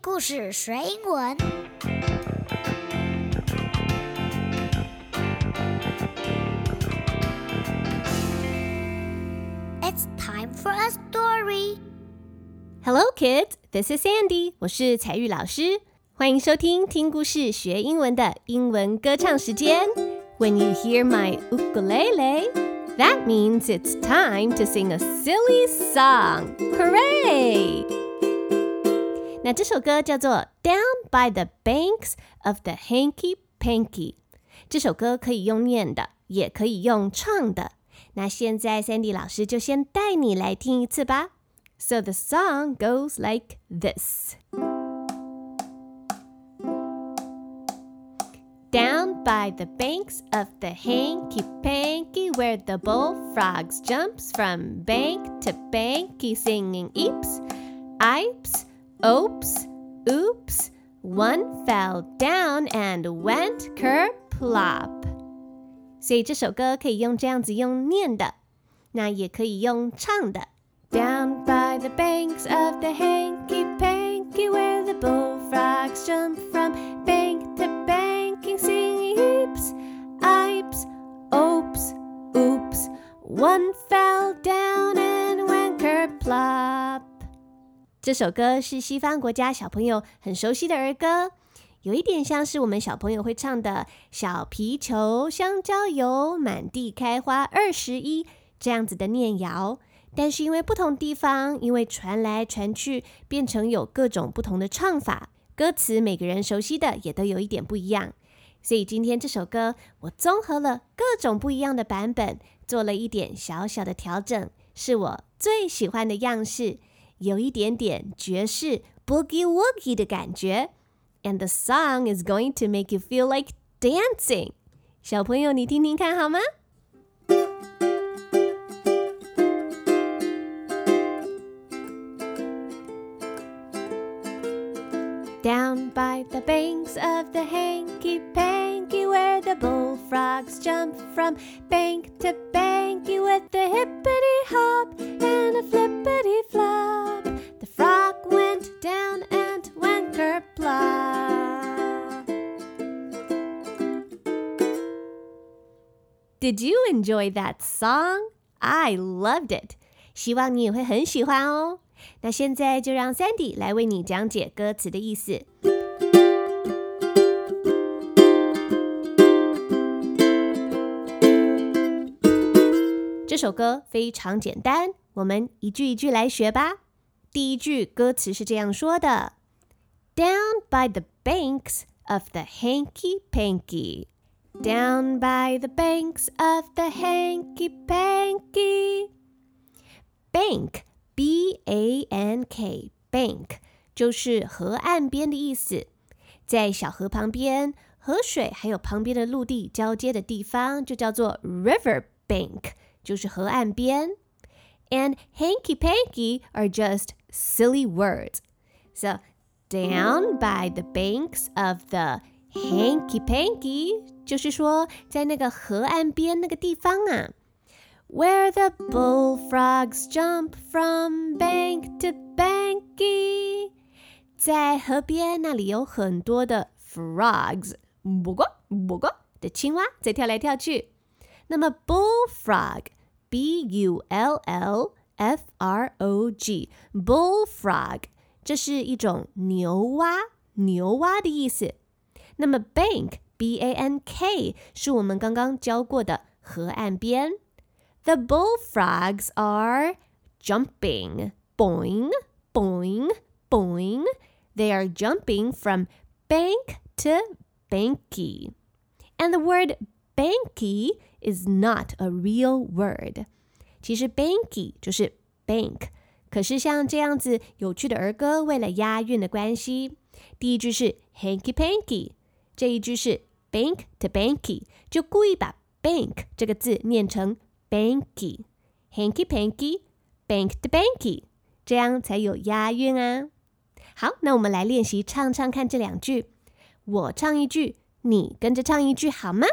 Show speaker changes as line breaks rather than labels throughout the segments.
故事学英文。It's time for a story.
Hello, kids. This is Sandy. 我是彩玉老师，欢迎收听听故事学英文的英文歌唱时间。When you hear my ukulele, that means it's time to sing a silly song. Hooray! 那这首歌叫做《Down by the Banks of the Hanky Panky》。这首歌可以用念的，也可以用唱的。那现在 Sandy 老师就先带你来听一次吧。So the song goes like this. Down by the banks of the hanky panky, where the bullfrogs jumps from bank to banky, singing eeps, ipes, oops, oops. One fell down and went kerplop. 所以这首歌可以用这样子用念的，那也可以用唱的。Down by the banks of the hanky panky, where the bullfrogs jump from bank to banking, singing heaps, ipes, oops, oops. One fell down and went kerplop. 这首歌是西方国家小朋友很熟悉的儿歌，有一点像是我们小朋友会唱的“小皮球香蕉油，满地开花二十一”这样子的念谣。但是因为不同地方，因为传来传去，变成有各种不同的唱法，歌词每个人熟悉的也都有一点不一样。所以今天这首歌，我综合了各种不一样的版本，做了一点小小的调整，是我最喜欢的样式。有一点点爵士 boogie woogie 的感觉，and the song is going to make you feel like dancing。小朋友，你听听看好吗？Down by the banks of the hanky panky, where the bullfrogs jump from bank to banky with the hippity hop and a flippity Did you enjoy that song? I loved it. 希望你也会很喜欢哦。那现在就让 Sandy 来为你讲解歌词的意思。这首歌非常简单，我们一句一句来学吧。第一句歌词是这样说的：Down by the banks of the hanky panky. ” Down by the banks of the hanky panky. Bank, B A N K, bank 就是河岸边的意思。在小河旁边，河水还有旁边的陆地交接的地方，就叫做 river bank，就是河岸边。And hanky panky are just silly words. So, down by the banks of the hanky panky 就是说在那个河岸边那个地方啊。Where the bullfrogs jump from bank to banky，在河边那里有很多的 frogs，不过不过的青蛙在跳来跳去。那么 bullfrog。B U L L F R O G，bullfrog，这是一种牛蛙，牛蛙的意思。那么 bank B A N K 是我们刚刚教过的河岸边。The bullfrogs are jumping, boing, boing, boing. They are jumping from bank to banky. And the word banky is not a real word。其实 banky 就是 bank，可是像这样子有趣的儿歌，为了押韵的关系，第一句是 hanky panky， 这一句是 bank to banky，就故意把 bank 这个字念成 banky，hanky panky，bank to banky，这样才有押韵啊。好，那我们来练习唱唱看这两句，我唱一句，你跟着唱一句好吗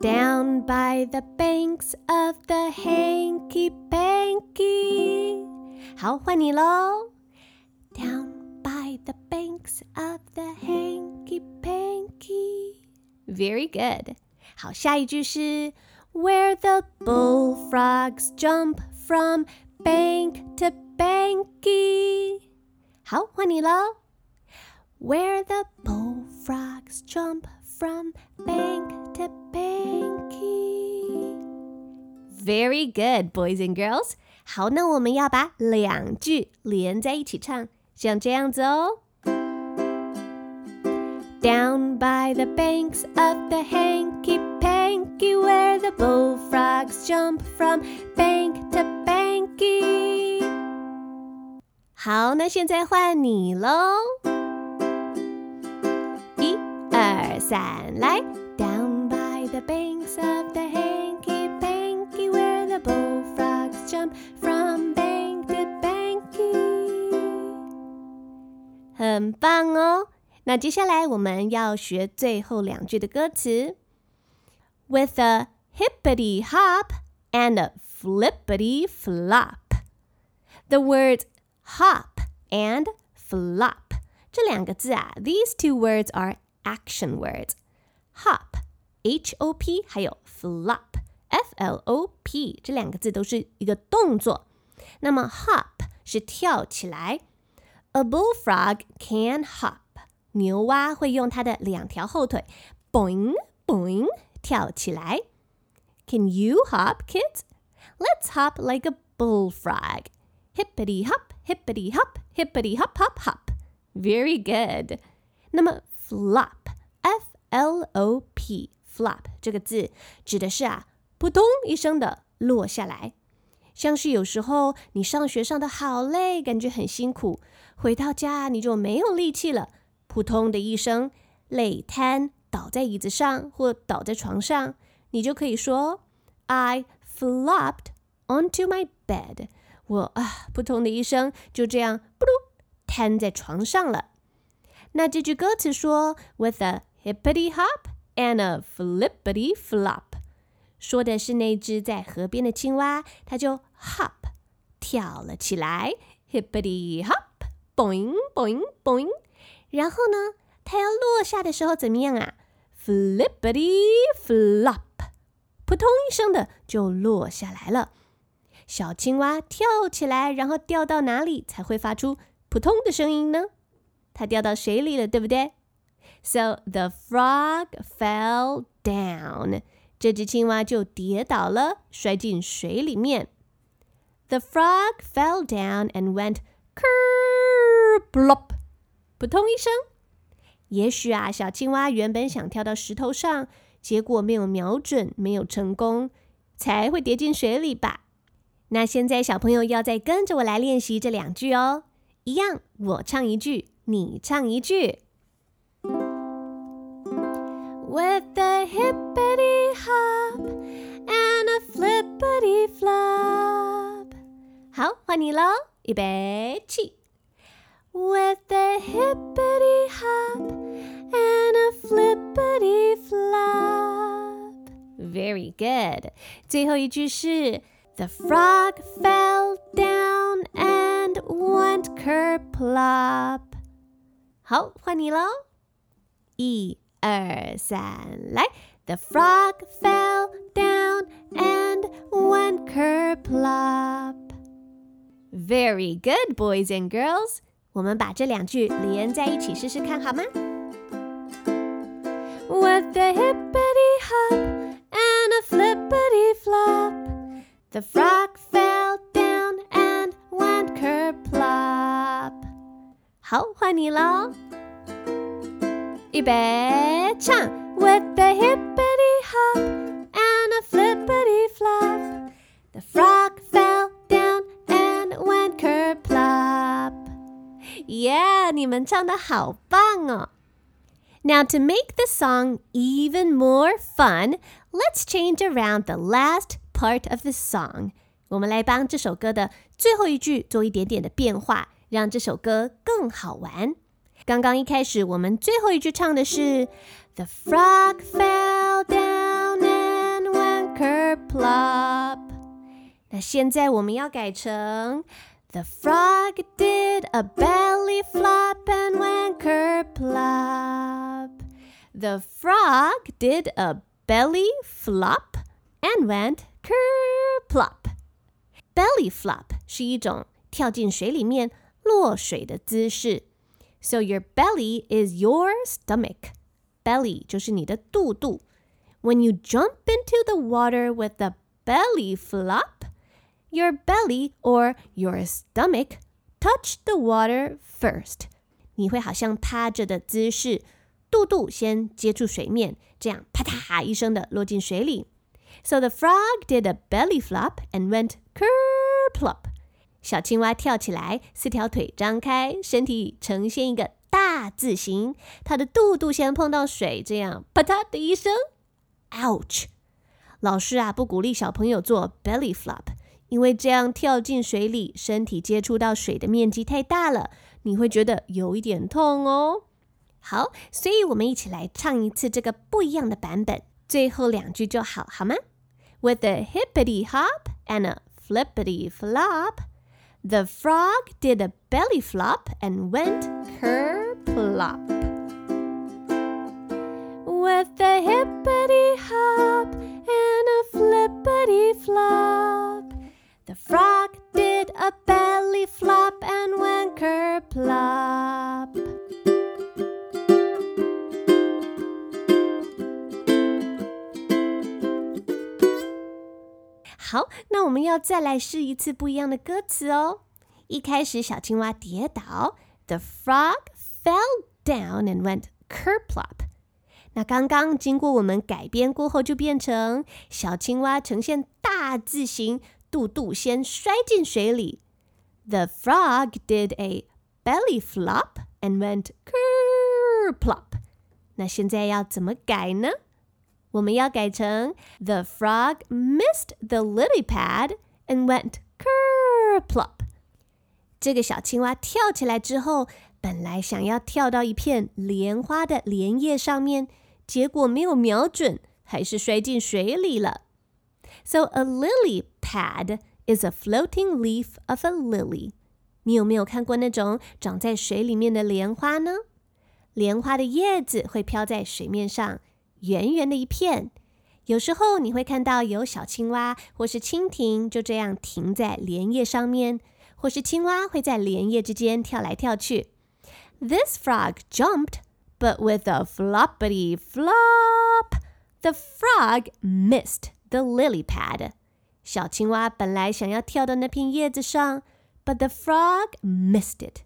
？Down by the banks of the hanky panky, 好，换你喽。Down the banks of the hanky panky. Very good. 好，下一句是 Where the bullfrogs jump from bank to banky. 好，换你喽。Where the bullfrogs jump from bank to banky. Very good, boys and girls. 好，那我们要把两句连在一起唱， 像这样子哦。Down by the banks of the hanky panky, where the bullfrogs jump from bank to banky. 好，那现在换你喽。一、二、三，来！Down by the banks of the hanky 很棒哦。那接下来我们要学最后两句的歌词。With a hippity hop and a flippity flop, the words hop and flop 这两个字啊，these two words are action words. Hop, H-O-P，还有 flop, F-L-O-P，这两个字都是一个动作。那么 hop 是跳起来 ，A bullfrog can hop。牛蛙会用它的两条后腿，boing boing 跳起来。Can you hop, kids? Let's hop like a bullfrog. Hippity hop, hippity hop, hippity hop hop hop. Very good. 那么 flop, F-L-O-P, flop 这个字指的是啊，扑通一声的落下来。 像是有时候你上学上的好累，感觉很辛苦，回到家你就没有力气了，扑通的一声，累瘫倒在椅子上或倒在床上，你就可以说 I flopped onto my bed。我啊，扑通的一声，就这样扑噜瘫在床上了。那这句歌词说，With a hippity hop and a flippity flop，说的是那只在河边的青蛙，它就 hop 跳了起来，hippity hop，boing boing boing。然后呢，它要落下的时候怎么样啊？Flippity flop，扑通一声的就落下来了。小青蛙跳起来，然后掉到哪里才会发出扑通的声音呢？它掉到水里了，对不对？So the frog fell down，这只青蛙就跌倒了，摔进水里面。The frog fell down and went kerblop，扑通一声。也许啊，小青蛙原本想跳到石头上，结果没有瞄准，没有成功，才会跌进水里吧。那现在小朋友要再跟着我来练习这两句哦，一样，我唱一句。你唱一句。With a hippity hop and a flippity flop，好，换你喽，预备起。With a hippity hop and a flippity flop，very good。最后一句是 The frog fell down and went kerplop。好，换你喽！一、二、三，来 ！The frog fell down and went kerplop. Very good, boys and girls. 我们把这两句连在一起试试看好吗？With a hippity hop and a flippity flop, the frog fell down and went kerplop. 好，换你喽！预备唱 ！With a hippity hop and a flippity flop, the frog fell down and went kerplop. Yeah，你们唱的好棒哦！Now to make the song even more fun, let's change around the last part of the song. 我们来帮这首歌的最后一句做一点点的变化。让这首歌更好玩。 刚刚一开始，我们最后一句唱的是 "The frog fell down and went kerplop"，那现在我们要改成 "The The frog did a belly flop and went kerplop. The frog did a belly flop and went kerplop. Belly flop 是一种跳进水里面落水的姿势。 So your belly is your stomach. Belly 就是你的肚肚。When you jump into the water with a belly flop, your belly or your stomach touch the water first. 你会好像趴着的姿势，肚肚先接触水面，这样啪嗒一声的落进水里。So the frog did a belly flop and went kerplop. 小青蛙跳起来，四条腿张开，身体呈现一个大字形。它的肚肚先碰到水，这样啪嗒的一声，ouch！老师啊，不鼓励小朋友做 belly flop，因为这样跳进水里，身体接触到水的面积太大了，你会觉得有一点痛哦。好，所以我们一起来唱一次这个不一样的版本，最后两句就好，好吗？With a hippity hop and a flippity flop, the frog did a belly flop and went kerplop. With a hippity hop and a flippity flop, the frog did a belly flop and went kerplop. 好，那我们要再来试一次不一样的歌词哦。一开始，小青蛙跌倒，The frog fell down and went kerplop。那刚刚经过我们改编过后，就变成小青蛙呈现大字形，肚肚先摔进水里。The frog did a belly flop and went kerplop。那现在要怎么改呢？我们要改成 The frog missed the lily pad and went kerplop。这个小青蛙跳起来之后，本来想要跳到一片莲花的莲叶上面，结果没有瞄准，还是摔进水里了。So a lily pad is a floating leaf of a lily。你有没有看过那种长在水里面的莲花呢？莲花的叶子会飘在水面上。 圆圆的一片，有时候你会看到有小青蛙或是蜻蜓就这样停在莲叶上面，或是青蛙会在莲叶之间跳来跳去。This frog jumped, but with a floppity flop, the frog missed the lily pad. 小青蛙本来想要跳到那片叶子上，but the frog missed it.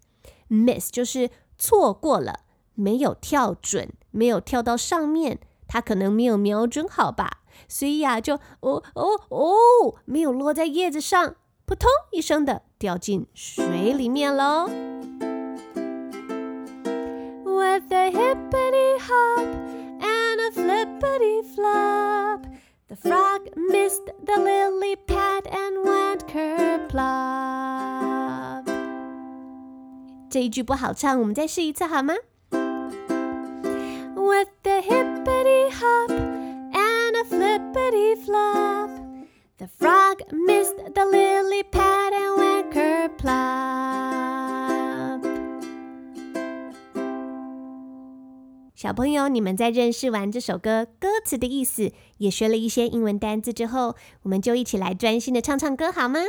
Miss 就是错过了，没有跳准，没有跳到上面。它可能没有瞄准好吧，所以呀，就哦哦哦，没有落在叶子上，扑通一声的掉进水里面喽。With a hippity hop and a flippity flop, the frog missed the lily pad and went kerplop。这一句不好唱，我们再试一次好吗？With hop and a flippity flop. The frog missed the lily pad and went kerplop. 小朋友，你们在认识完这首歌歌词的意思，也学了一些英文单字之后，我们就一起来专心的唱唱歌好吗？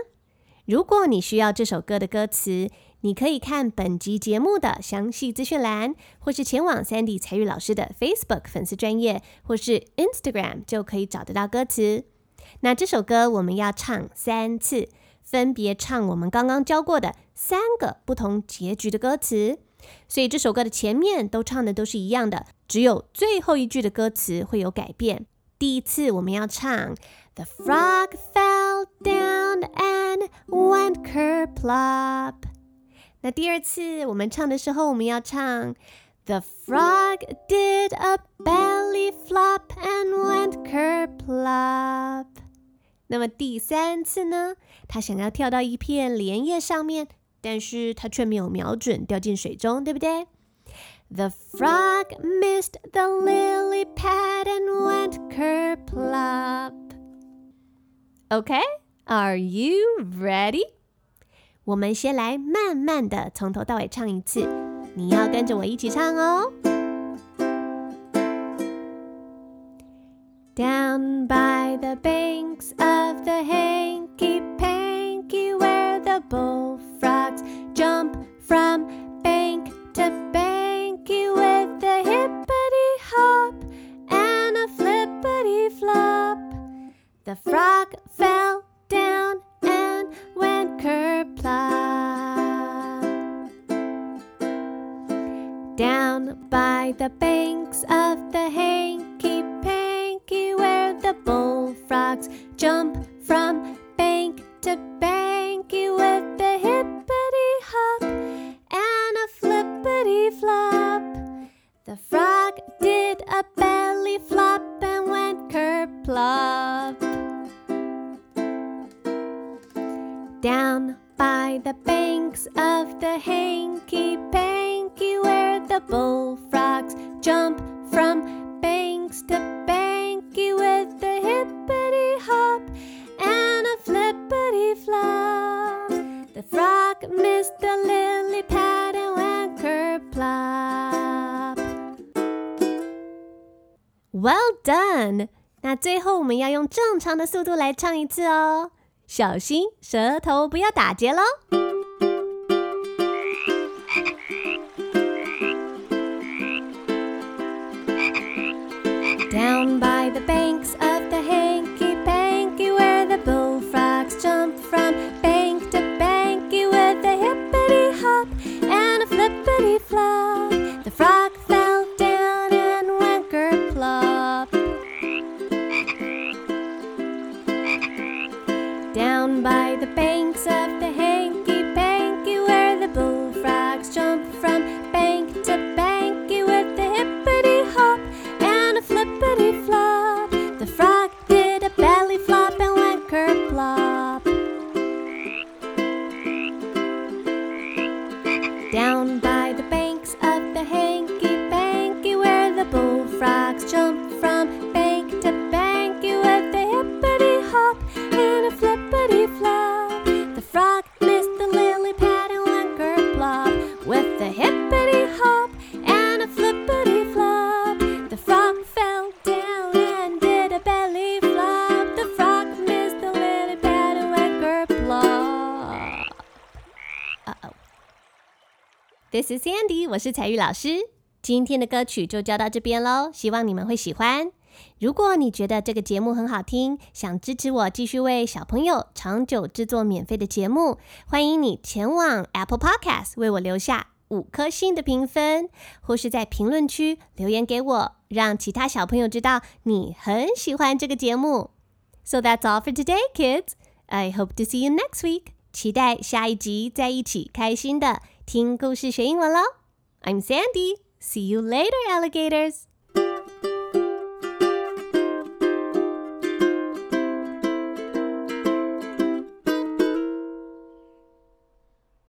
如果你需要这首歌的歌词，你可以看本集节目的详细资讯栏，或是前往 Sandy 才玉老师的 Facebook 粉丝专业，或是 Instagram 就可以找得到歌词。那这首歌我们要唱三次，分别唱我们刚刚教过的三个不同结局的歌词。所以这首歌的前面都唱的都是一样的，只有最后一句的歌词会有改变。第一次我们要唱 The frog fell down and went kerplop。那第二次我们唱的时候，我们要唱 The frog did a belly flop and went kerplop。那么第三次呢？他想要跳到一片莲叶上面，但是他却没有瞄准，掉进水中，对不对？The frog missed the lily pad and went kerplop. Okay, are you ready? 我们先来慢慢的从头到尾唱一次，你要跟着我一起唱哦。Down by the banks of the hanky panky, where the bullfrogs jump from bank to banky with a hippity hop and a flippity flop. The frog the banks of the hanky panky, where the bullfrogs jump from is the lily pad and anchor plop. Well done！那最后我们要用正常的速度来唱一次哦，小心舌头不要打结喽。jump from bank to banky with a hippity hop and a flippity flop. The frog missed the lily pad and went kerplop with a hippity hop and a flippity flop. The frog fell down and did a belly flop. The frog missed the lily pad and went kerplop. Uh oh. This is Sandy，我是彩玉老师。 今天的歌曲就教到这边喽，希望你们会喜欢。如果你觉得这个节目很好听，想支持我继续为小朋友长久制作免费的节目，欢迎你前往 Apple Podcast 为我留下五颗星的评分，或是在评论区留言给我，让其他小朋友知道你很喜欢这个节目。So that's all for today, kids. I hope to see you next week. 期待下一集再一起开心的听故事学英文喽。I'm Sandy. See you later, alligators.